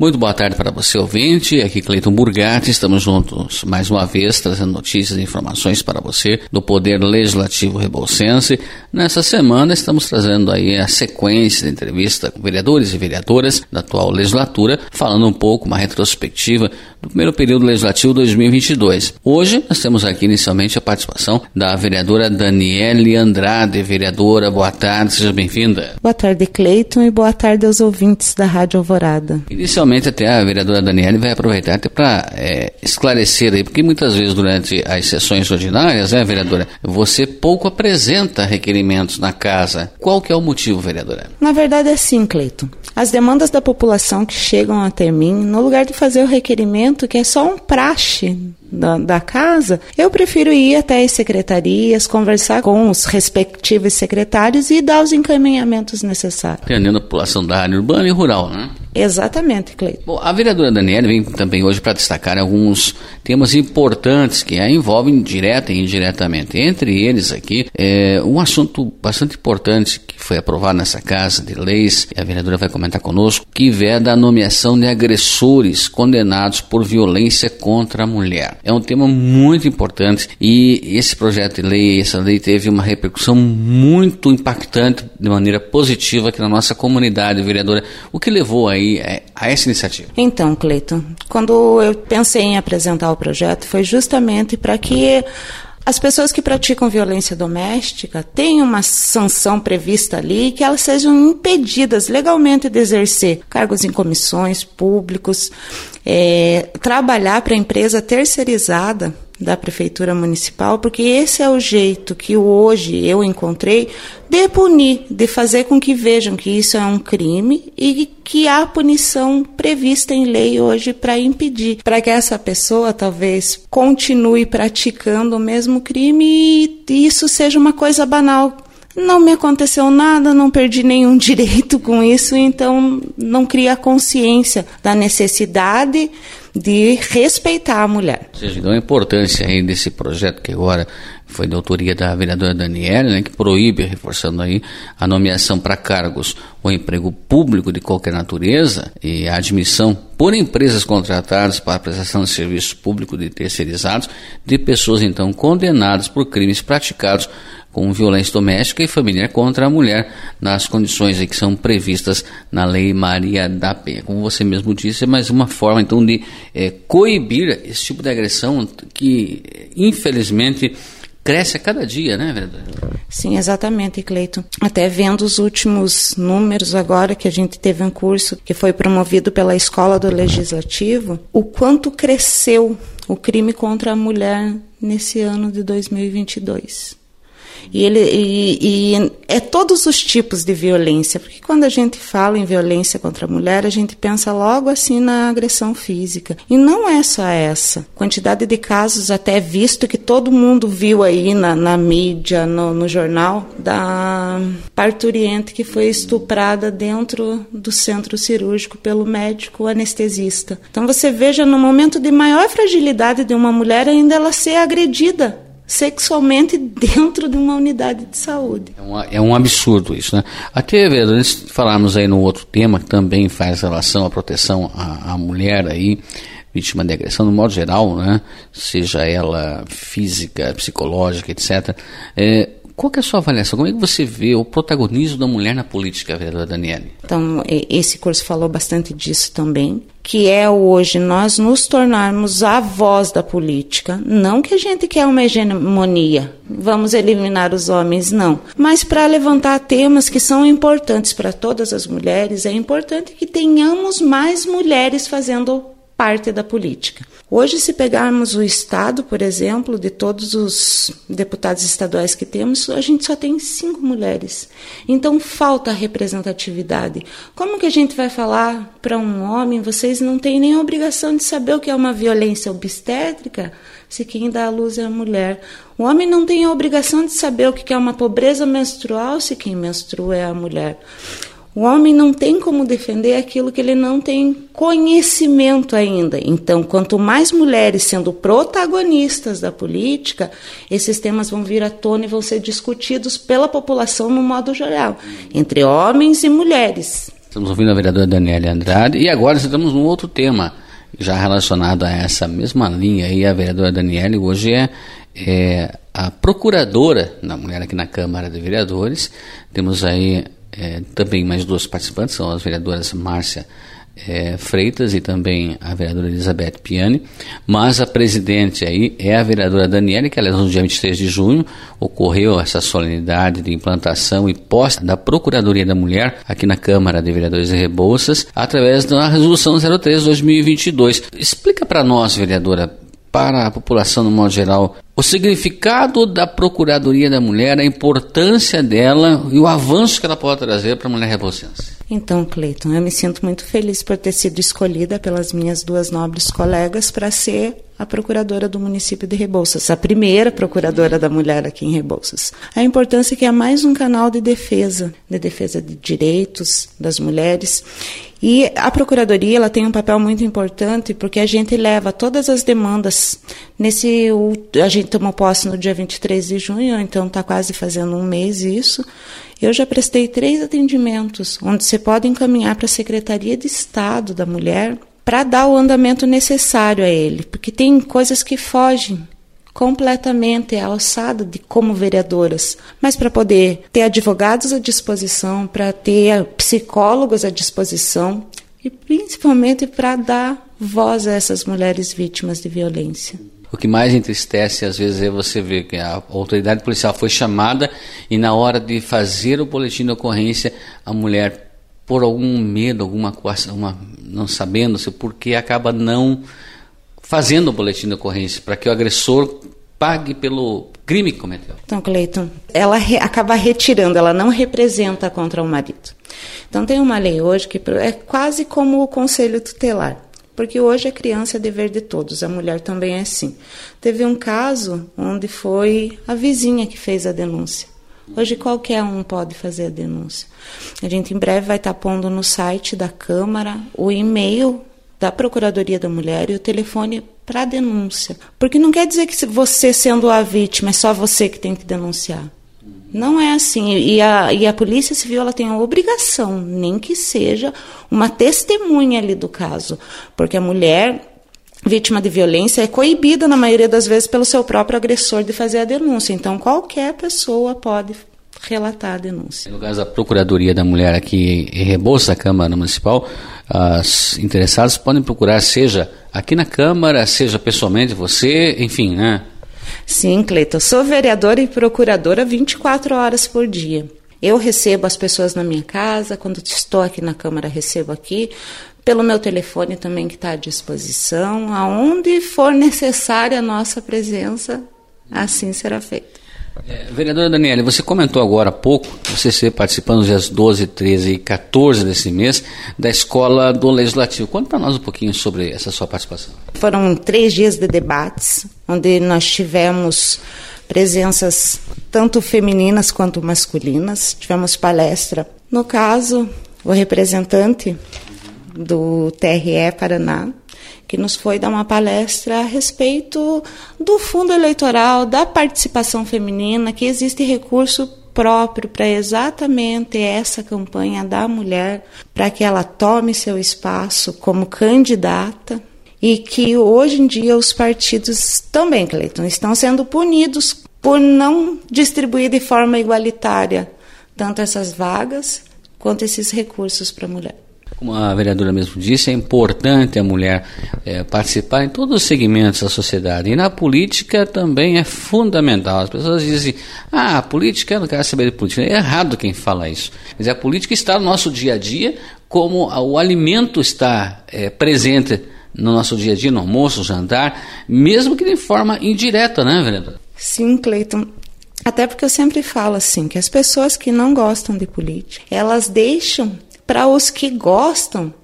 Muito boa tarde para você, ouvinte. Aqui Cleiton Burgatti. Estamos juntos mais uma vez, trazendo notícias e informações para você do Poder Legislativo Rebouçense. Nessa semana, estamos trazendo aí a sequência de entrevista com vereadores e vereadoras da atual legislatura, falando um pouco, uma retrospectiva do primeiro período legislativo 2022. Hoje, nós temos aqui inicialmente a participação da vereadora Daniele Andrade. Vereadora, boa tarde, seja bem-vinda. Boa tarde, Cleiton, e boa tarde aos ouvintes da Rádio Alvorada. Inicialmente, até a vereadora Daniele vai aproveitar até para é, esclarecer aí, porque muitas vezes durante as sessões ordinárias, né, vereadora, você pouco apresenta requerimentos na casa. Qual que é o motivo, vereadora? Na verdade é assim, Cleito. As demandas da população que chegam até mim, no lugar de fazer o requerimento, que é só um praxe da, da, casa, eu prefiro ir até as secretarias, conversar com os respectivos secretários e dar os encaminhamentos necessários. Atendendo a população da área urbana e rural, né? Exatamente, Cleiton. Bom, a vereadora Daniela vem também hoje para destacar alguns temas importantes que a envolvem direta e indiretamente. Entre eles aqui, é um assunto bastante importante que foi aprovado nessa casa de leis, e a vereadora vai comentar conosco, que veda a nomeação de agressores condenados por violência contra a mulher. É um tema muito importante e esse projeto de lei, essa lei teve uma repercussão muito impactante de maneira positiva aqui na nossa comunidade, vereadora. O que levou a aí é, a essa iniciativa? Então, Cleiton, quando eu pensei em apresentar o projeto, foi justamente para que as pessoas que praticam violência doméstica tenham uma sanção prevista ali que elas sejam impedidas legalmente de exercer cargos em comissões públicos, é, trabalhar para empresa terceirizada da prefeitura municipal, porque esse é o jeito que hoje eu encontrei de punir, de fazer com que vejam que isso é um crime e que há punição prevista em lei hoje para impedir, para que essa pessoa talvez continue praticando o mesmo crime e isso seja uma coisa banal. Não me aconteceu nada, não perdi nenhum direito com isso, então não cria consciência da necessidade de respeitar a mulher. Ou seja, então importância aí desse projeto que agora foi de autoria da vereadora Daniela, né, que proíbe, reforçando aí, a nomeação para cargos ou emprego público de qualquer natureza e a admissão por empresas contratadas para a prestação de serviço público de terceirizados de pessoas então condenadas por crimes praticados com violência doméstica e familiar contra a mulher, nas condições que são previstas na Lei Maria da Penha. Como você mesmo disse, é mais uma forma então de é, coibir esse tipo de agressão que, infelizmente, cresce a cada dia, né, vereador? Sim, exatamente, Cleito. Até vendo os últimos números agora que a gente teve um curso que foi promovido pela Escola do Legislativo, o quanto cresceu o crime contra a mulher nesse ano de 2022. E, ele, e, e, é todos os tipos de violência, porque quando a gente fala em violência contra a mulher, a gente pensa logo assim na agressão física. E não é só essa. Quantidade de casos até visto que todo mundo viu aí na, na mídia, no, no jornal, da parturiente que foi estuprada dentro do centro cirúrgico pelo médico anestesista. Então você veja, no momento de maior fragilidade de uma mulher, ainda ela ser agredida sexualmente dentro de uma unidade de saúde. É, uma, é um absurdo isso, né? Até, antes de falarmos aí no outro tema que também faz relação à proteção à, à mulher aí, vítima de agressão, no modo geral, né? Seja ela física, psicológica, etc. É, qual é a sua avaliação? Como é que você vê o protagonismo da mulher na política, vereadora Daniele? Então, esse curso falou bastante disso também, que é hoje nós nos tornarmos a voz da política. Não que a gente quer uma hegemonia, vamos eliminar os homens, não. Mas para levantar temas que são importantes para todas as mulheres, é importante que tenhamos mais mulheres fazendo parte da política. Hoje, se pegarmos o Estado, por exemplo, de todos os deputados estaduais que temos, a gente só tem cinco mulheres. Então, falta representatividade. Como que a gente vai falar para um homem, vocês não têm nem obrigação de saber o que é uma violência obstétrica, se quem dá a luz é a mulher? O homem não tem a obrigação de saber o que é uma pobreza menstrual, se quem menstrua é a mulher. O homem não tem como defender aquilo que ele não tem conhecimento ainda. Então, quanto mais mulheres sendo protagonistas da política, esses temas vão vir à tona e vão ser discutidos pela população no modo geral, entre homens e mulheres. Estamos ouvindo a vereadora Daniela Andrade e agora estamos num outro tema já relacionado a essa mesma linha aí. A vereadora Daniela hoje é, é a procuradora da mulher aqui na Câmara de Vereadores. Temos aí é, também mais duas participantes, são as vereadoras Márcia é, Freitas e também a vereadora Elizabeth Piani, mas a presidente aí é a vereadora Daniele, que aliás no dia 23 de junho ocorreu essa solenidade de implantação e posta da Procuradoria da Mulher aqui na Câmara de Vereadores de Rebouças, através da resolução 03/2022. Explica para nós, vereadora, para a população no modo geral, o significado da Procuradoria da Mulher, a importância dela e o avanço que ela pode trazer para a mulher rebouçense. Então, Cleiton, eu me sinto muito feliz por ter sido escolhida pelas minhas duas nobres colegas para ser a procuradora do município de Rebouças, a primeira procuradora da mulher aqui em Rebouças. A importância que é mais um canal de defesa, de defesa de direitos das mulheres. E a procuradoria ela tem um papel muito importante porque a gente leva todas as demandas nesse a gente tomou posse no dia 23 de junho, então está quase fazendo um mês isso. Eu já prestei três atendimentos, onde você pode encaminhar para a Secretaria de Estado da Mulher para dar o andamento necessário a ele, porque tem coisas que fogem completamente a alçada de como vereadoras, mas para poder ter advogados à disposição, para ter psicólogos à disposição e principalmente para dar voz a essas mulheres vítimas de violência. O que mais entristece às vezes é você ver que a autoridade policial foi chamada e na hora de fazer o boletim de ocorrência a mulher por algum medo, alguma coisa, uma, não sabendo se porque acaba não fazendo o boletim de ocorrência para que o agressor pague pelo crime que cometeu. Então, Cleiton, ela re, acaba retirando, ela não representa contra o marido. Então tem uma lei hoje que é quase como o conselho tutelar. Porque hoje a criança é dever de todos, a mulher também é assim. Teve um caso onde foi a vizinha que fez a denúncia. Hoje qualquer um pode fazer a denúncia. A gente em breve vai estar pondo no site da Câmara o e-mail da Procuradoria da Mulher e o telefone para denúncia. Porque não quer dizer que você sendo a vítima é só você que tem que denunciar. Não é assim. E a, e a Polícia Civil ela tem a obrigação, nem que seja uma testemunha ali do caso. Porque a mulher vítima de violência é coibida, na maioria das vezes, pelo seu próprio agressor de fazer a denúncia. Então, qualquer pessoa pode relatar a denúncia. No caso da Procuradoria da Mulher aqui em Rebouça, da Câmara Municipal, as interessadas podem procurar, seja aqui na Câmara, seja pessoalmente você, enfim, né? Sim, Cleiton. Eu sou vereadora e procuradora 24 horas por dia. Eu recebo as pessoas na minha casa, quando estou aqui na Câmara, recebo aqui, pelo meu telefone também que está à disposição, aonde for necessária a nossa presença, assim será feito. É, vereadora Daniela, você comentou agora há pouco, você está participando nos dias 12, 13 e 14 desse mês da Escola do Legislativo. Conta para nós um pouquinho sobre essa sua participação. Foram três dias de debates, onde nós tivemos presenças tanto femininas quanto masculinas. Tivemos palestra. No caso, o representante do TRE Paraná, que nos foi dar uma palestra a respeito do fundo eleitoral, da participação feminina, que existe recurso próprio para exatamente essa campanha da mulher, para que ela tome seu espaço como candidata e que hoje em dia os partidos também, Cleiton, estão sendo punidos por não distribuir de forma igualitária tanto essas vagas quanto esses recursos para a mulher. Como a vereadora mesmo disse, é importante a mulher é, participar em todos os segmentos da sociedade. E na política também é fundamental. As pessoas dizem, ah, a política, eu não quero saber de política. É errado quem fala isso. Mas a política está no nosso dia a dia, como o alimento está é, presente no nosso dia a dia, no almoço, no jantar, mesmo que de forma indireta, né, vereadora? Sim, Cleiton. Até porque eu sempre falo assim, que as pessoas que não gostam de política, elas deixam para os que gostam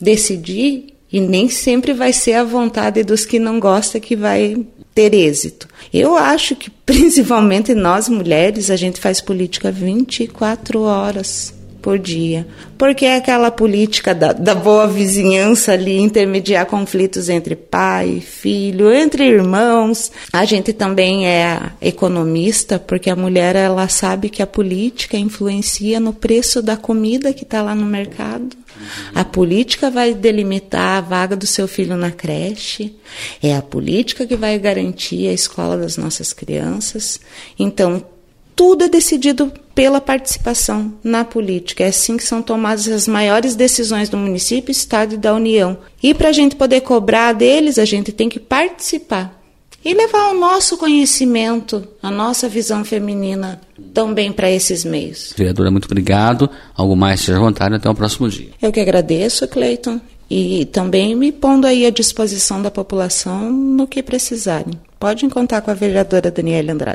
decidir e nem sempre vai ser a vontade dos que não gostam que vai ter êxito. Eu acho que principalmente nós mulheres, a gente faz política 24 horas por dia. Porque é aquela política da, da boa vizinhança ali, intermediar conflitos entre pai, filho, entre irmãos. A gente também é economista, porque a mulher ela sabe que a política influencia no preço da comida que está lá no mercado. A política vai delimitar a vaga do seu filho na creche, é a política que vai garantir a escola das nossas crianças. Então, tudo é decidido pela participação na política. É assim que são tomadas as maiores decisões do município, estado e da União. E para a gente poder cobrar deles, a gente tem que participar e levar o nosso conhecimento, a nossa visão feminina também para esses meios. Vereadora, muito obrigado. Algo mais seja vontade, até o próximo dia. Eu que agradeço, Cleiton, e também me pondo aí à disposição da população no que precisarem. Podem contar com a vereadora Daniela Andrade.